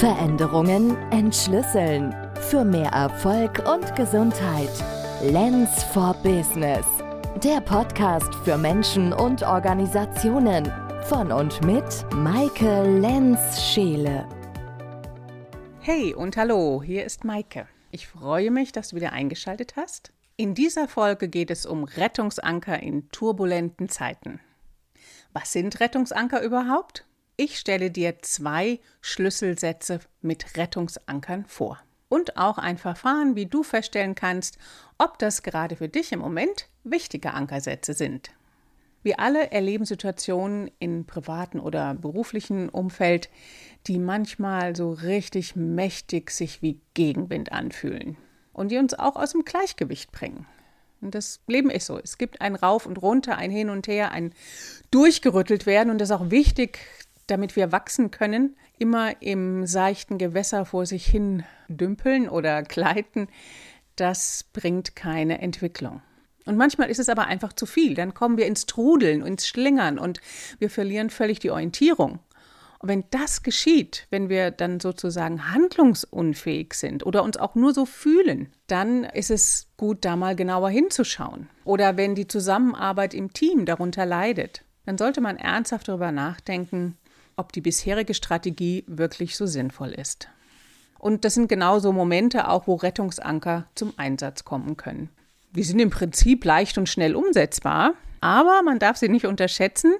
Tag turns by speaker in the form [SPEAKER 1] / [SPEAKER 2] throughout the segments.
[SPEAKER 1] Veränderungen entschlüsseln. Für mehr Erfolg und Gesundheit. Lens for Business. Der Podcast für Menschen und Organisationen. Von und mit Maike Lenz-Scheele.
[SPEAKER 2] Hey und hallo, hier ist Maike. Ich freue mich, dass du wieder eingeschaltet hast. In dieser Folge geht es um Rettungsanker in turbulenten Zeiten. Was sind Rettungsanker überhaupt? Ich stelle dir zwei Schlüsselsätze mit Rettungsankern vor. Und auch ein Verfahren, wie du feststellen kannst, ob das gerade für dich im Moment wichtige Ankersätze sind. Wir alle erleben Situationen im privaten oder beruflichen Umfeld, die manchmal so richtig mächtig sich wie Gegenwind anfühlen und die uns auch aus dem Gleichgewicht bringen. Und das Leben ist so. Es gibt ein Rauf und Runter, ein Hin und Her, ein Durchgerüttelt werden. Und das ist auch wichtig, damit wir wachsen können. Immer im seichten Gewässer vor sich hin dümpeln oder gleiten, das bringt keine Entwicklung. Und manchmal ist es aber einfach zu viel. Dann kommen wir ins Trudeln, ins Schlingern und wir verlieren völlig die Orientierung. Und wenn das geschieht, wenn wir dann sozusagen handlungsunfähig sind oder uns auch nur so fühlen, dann ist es gut, da mal genauer hinzuschauen. Oder wenn die Zusammenarbeit im Team darunter leidet, dann sollte man ernsthaft darüber nachdenken, ob die bisherige Strategie wirklich so sinnvoll ist. Und das sind genauso Momente auch, wo Rettungsanker zum Einsatz kommen können. Die sind im Prinzip leicht und schnell umsetzbar, aber man darf sie nicht unterschätzen,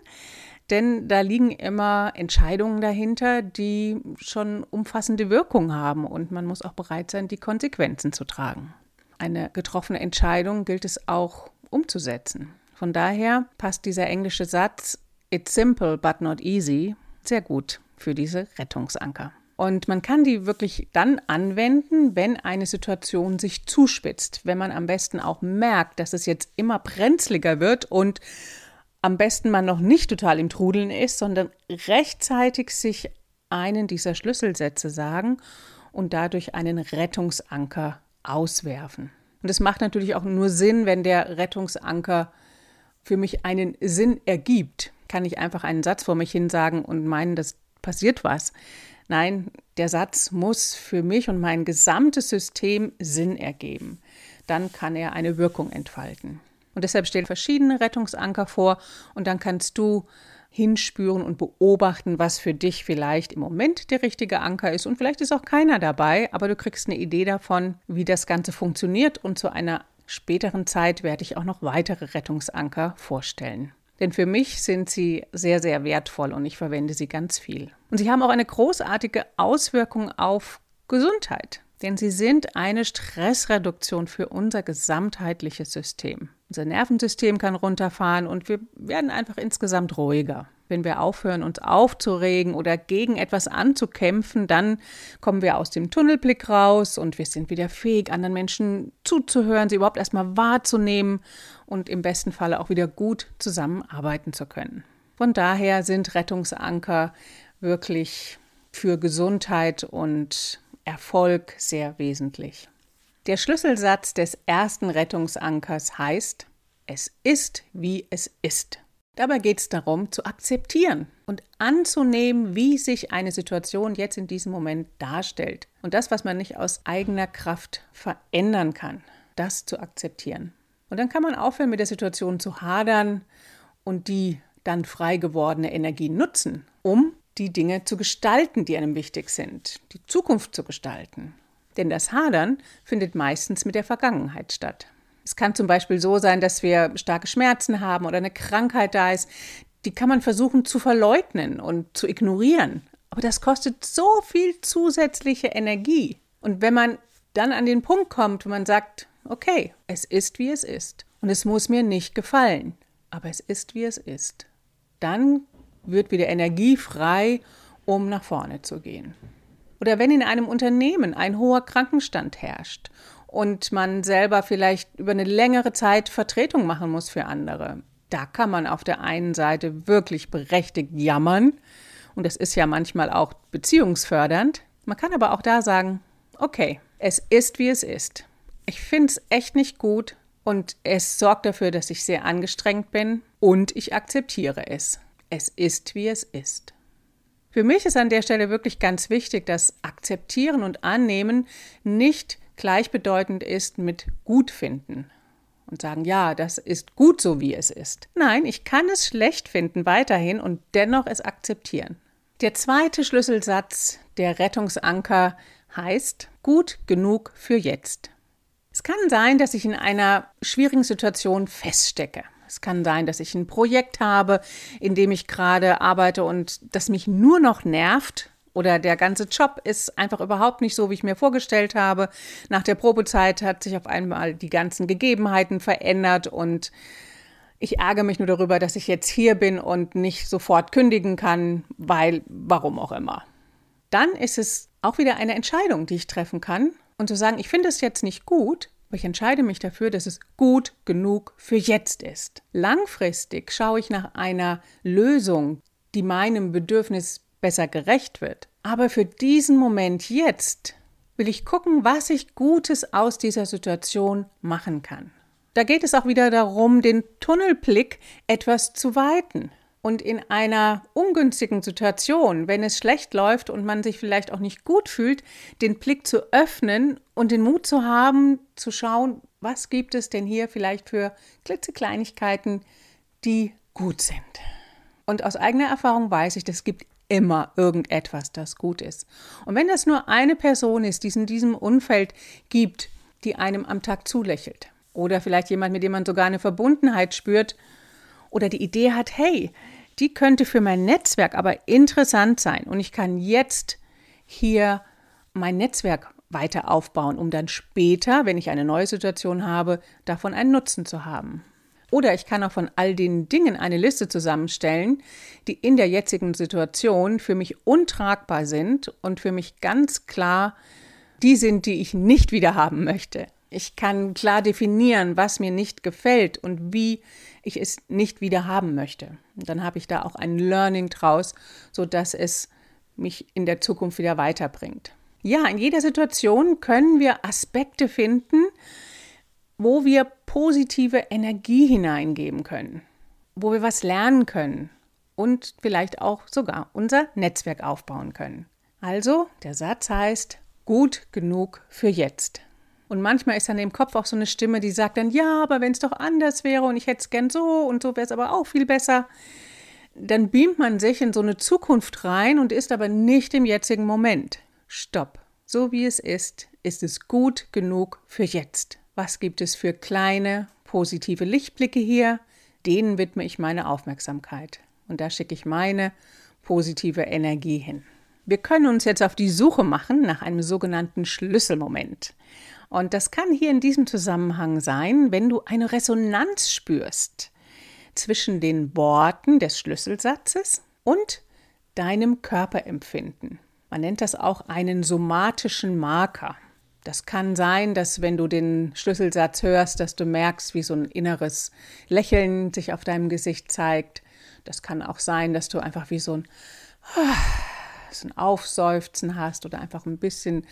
[SPEAKER 2] denn da liegen immer Entscheidungen dahinter, die schon umfassende Wirkung haben und man muss auch bereit sein, die Konsequenzen zu tragen. Eine getroffene Entscheidung gilt es auch umzusetzen. Von daher passt dieser englische Satz It's simple but not easy sehr gut für diese Rettungsanker. Und man kann die wirklich dann anwenden, wenn eine Situation sich zuspitzt, wenn man am besten auch merkt, dass es jetzt immer brenzliger wird und am besten man noch nicht total im Trudeln ist, sondern rechtzeitig sich einen dieser Schlüsselsätze sagen und dadurch einen Rettungsanker auswerfen. Und es macht natürlich auch nur Sinn, wenn der Rettungsanker für mich einen Sinn ergibt. Kann ich einfach einen Satz vor mich hin sagen und meinen, das passiert was. Nein, der Satz muss für mich und mein gesamtes System Sinn ergeben. Dann kann er eine Wirkung entfalten. Und deshalb stellen verschiedene Rettungsanker vor und dann kannst du hinspüren und beobachten, was für dich vielleicht im Moment der richtige Anker ist. Und vielleicht ist auch keiner dabei, aber du kriegst eine Idee davon, wie das Ganze funktioniert. Und zu einer späteren Zeit werde ich auch noch weitere Rettungsanker vorstellen. Denn für mich sind sie sehr, sehr wertvoll und ich verwende sie ganz viel. Und sie haben auch eine großartige Auswirkung auf Gesundheit denn sie sind eine Stressreduktion für unser gesamtheitliches System. Unser Nervensystem kann runterfahren und wir werden einfach insgesamt ruhiger. Wenn wir aufhören, uns aufzuregen oder gegen etwas anzukämpfen, dann kommen wir aus dem Tunnelblick raus und wir sind wieder fähig, anderen Menschen zuzuhören, sie überhaupt erstmal wahrzunehmen und im besten Falle auch wieder gut zusammenarbeiten zu können. Von daher sind Rettungsanker wirklich für Gesundheit und Erfolg sehr wesentlich. Der Schlüsselsatz des ersten Rettungsankers heißt, es ist, wie es ist. Dabei geht es darum, zu akzeptieren und anzunehmen, wie sich eine Situation jetzt in diesem Moment darstellt. Und das, was man nicht aus eigener Kraft verändern kann, das zu akzeptieren. Und dann kann man aufhören, mit der Situation zu hadern und die dann frei gewordene Energie nutzen, um die Dinge zu gestalten, die einem wichtig sind, die Zukunft zu gestalten. Denn das Hadern findet meistens mit der Vergangenheit statt. Es kann zum Beispiel so sein, dass wir starke Schmerzen haben oder eine Krankheit da ist. Die kann man versuchen zu verleugnen und zu ignorieren. Aber das kostet so viel zusätzliche Energie. Und wenn man dann an den Punkt kommt, wo man sagt, okay, es ist, wie es ist. Und es muss mir nicht gefallen, aber es ist, wie es ist. Dann wird wieder Energie frei, um nach vorne zu gehen. Oder wenn in einem Unternehmen ein hoher Krankenstand herrscht und man selber vielleicht über eine längere Zeit Vertretung machen muss für andere, da kann man auf der einen Seite wirklich berechtigt jammern und das ist ja manchmal auch beziehungsfördernd. Man kann aber auch da sagen, okay, es ist wie es ist. Ich finde es echt nicht gut und es sorgt dafür, dass ich sehr angestrengt bin und ich akzeptiere es. Es ist, wie es ist. Für mich ist an der Stelle wirklich ganz wichtig, dass Akzeptieren und Annehmen nicht gleichbedeutend ist mit Gutfinden und sagen, ja, das ist gut so, wie es ist. Nein, ich kann es schlecht finden weiterhin und dennoch es akzeptieren. Der zweite Schlüsselsatz, der Rettungsanker, heißt gut genug für jetzt. Es kann sein, dass ich in einer schwierigen Situation feststecke. Es kann sein, dass ich ein Projekt habe, in dem ich gerade arbeite und das mich nur noch nervt oder der ganze Job ist einfach überhaupt nicht so, wie ich mir vorgestellt habe. Nach der Probezeit hat sich auf einmal die ganzen Gegebenheiten verändert und ich ärgere mich nur darüber, dass ich jetzt hier bin und nicht sofort kündigen kann, weil warum auch immer. Dann ist es auch wieder eine Entscheidung, die ich treffen kann und zu sagen, ich finde es jetzt nicht gut, aber ich entscheide mich dafür, dass es gut genug für jetzt ist. Langfristig schaue ich nach einer Lösung, die meinem Bedürfnis besser gerecht wird. Aber für diesen Moment jetzt will ich gucken, was ich Gutes aus dieser Situation machen kann. Da geht es auch wieder darum, den Tunnelblick etwas zu weiten und in einer ungünstigen Situation, wenn es schlecht läuft und man sich vielleicht auch nicht gut fühlt, den Blick zu öffnen und den Mut zu haben, zu schauen, was gibt es denn hier vielleicht für klitzekleinigkeiten, die gut sind. Und aus eigener Erfahrung weiß ich, es gibt immer irgendetwas, das gut ist. Und wenn das nur eine Person ist, die es in diesem Umfeld gibt, die einem am Tag zulächelt, oder vielleicht jemand, mit dem man sogar eine Verbundenheit spürt, oder die Idee hat, hey, die könnte für mein Netzwerk aber interessant sein und ich kann jetzt hier mein Netzwerk weiter aufbauen, um dann später, wenn ich eine neue Situation habe, davon einen Nutzen zu haben. Oder ich kann auch von all den Dingen eine Liste zusammenstellen, die in der jetzigen Situation für mich untragbar sind und für mich ganz klar die sind, die ich nicht wieder haben möchte. Ich kann klar definieren, was mir nicht gefällt und wie ich es nicht wieder haben möchte. Und dann habe ich da auch ein Learning draus, sodass es mich in der Zukunft wieder weiterbringt. Ja, in jeder Situation können wir Aspekte finden, wo wir positive Energie hineingeben können, wo wir was lernen können und vielleicht auch sogar unser Netzwerk aufbauen können. Also, der Satz heißt, gut genug für jetzt. Und manchmal ist dann im Kopf auch so eine Stimme, die sagt dann, ja, aber wenn es doch anders wäre und ich hätte es gern so und so wäre es aber auch viel besser. Dann beamt man sich in so eine Zukunft rein und ist aber nicht im jetzigen Moment. Stopp. So wie es ist, ist es gut genug für jetzt. Was gibt es für kleine, positive Lichtblicke hier? Denen widme ich meine Aufmerksamkeit. Und da schicke ich meine positive Energie hin. Wir können uns jetzt auf die Suche machen nach einem sogenannten Schlüsselmoment. Und das kann hier in diesem Zusammenhang sein, wenn du eine Resonanz spürst zwischen den Worten des Schlüsselsatzes und deinem Körperempfinden. Man nennt das auch einen somatischen Marker. Das kann sein, dass wenn du den Schlüsselsatz hörst, dass du merkst, wie so ein inneres Lächeln sich auf deinem Gesicht zeigt. Das kann auch sein, dass du einfach wie so ein so ein Aufseufzen hast oder einfach ein bisschen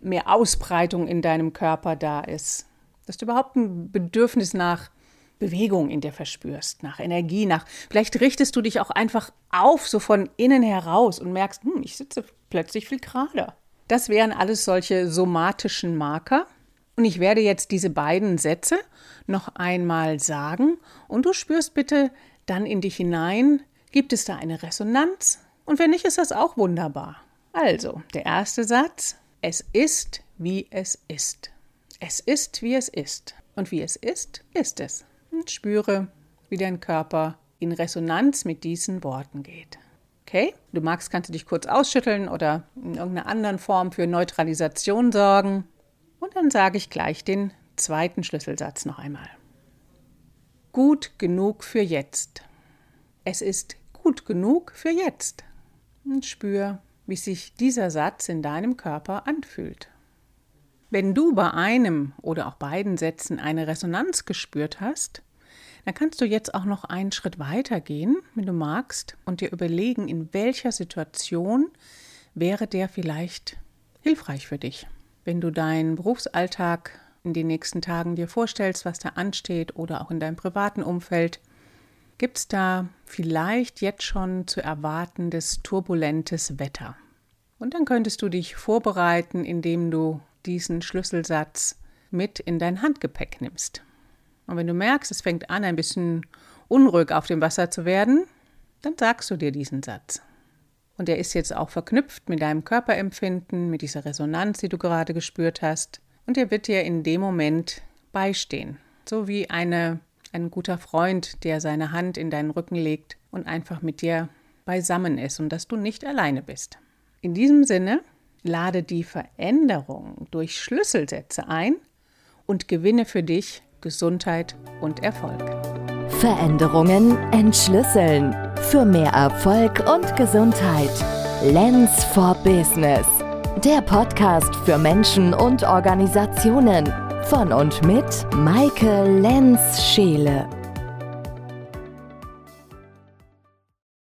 [SPEAKER 2] mehr Ausbreitung in deinem Körper da ist. Dass du überhaupt ein Bedürfnis nach Bewegung in dir verspürst, nach Energie, nach. Vielleicht richtest du dich auch einfach auf, so von innen heraus und merkst, hm, ich sitze plötzlich viel gerader. Das wären alles solche somatischen Marker. Und ich werde jetzt diese beiden Sätze noch einmal sagen und du spürst bitte dann in dich hinein, gibt es da eine Resonanz? Und wenn nicht, ist das auch wunderbar. Also, der erste Satz, es ist, wie es ist. Es ist, wie es ist. Und wie es ist, ist es. Und spüre, wie dein Körper in Resonanz mit diesen Worten geht. Okay? Du magst, kannst du dich kurz ausschütteln oder in irgendeiner anderen Form für Neutralisation sorgen. Und dann sage ich gleich den zweiten Schlüsselsatz noch einmal. Gut genug für jetzt. Es ist gut genug für jetzt und spür, wie sich dieser Satz in deinem Körper anfühlt. Wenn du bei einem oder auch beiden Sätzen eine Resonanz gespürt hast, dann kannst du jetzt auch noch einen Schritt weiter gehen, wenn du magst, und dir überlegen, in welcher Situation wäre der vielleicht hilfreich für dich. Wenn du deinen Berufsalltag in den nächsten Tagen dir vorstellst, was da ansteht oder auch in deinem privaten Umfeld, gibt es da vielleicht jetzt schon zu erwartendes turbulentes Wetter. Und dann könntest du dich vorbereiten, indem du diesen Schlüsselsatz mit in dein Handgepäck nimmst. Und wenn du merkst, es fängt an, ein bisschen unruhig auf dem Wasser zu werden, dann sagst du dir diesen Satz. Und er ist jetzt auch verknüpft mit deinem Körperempfinden, mit dieser Resonanz, die du gerade gespürt hast. Und er wird dir in dem Moment beistehen. So wie eine, ein guter Freund, der seine Hand in deinen Rücken legt und einfach mit dir beisammen ist und dass du nicht alleine bist. In diesem Sinne, lade die Veränderung durch Schlüsselsätze ein und gewinne für dich Gesundheit und Erfolg.
[SPEAKER 1] Veränderungen entschlüsseln. Für mehr Erfolg und Gesundheit. Lens for Business. Der Podcast für Menschen und Organisationen. Von und mit Maike Lenz-Scheele.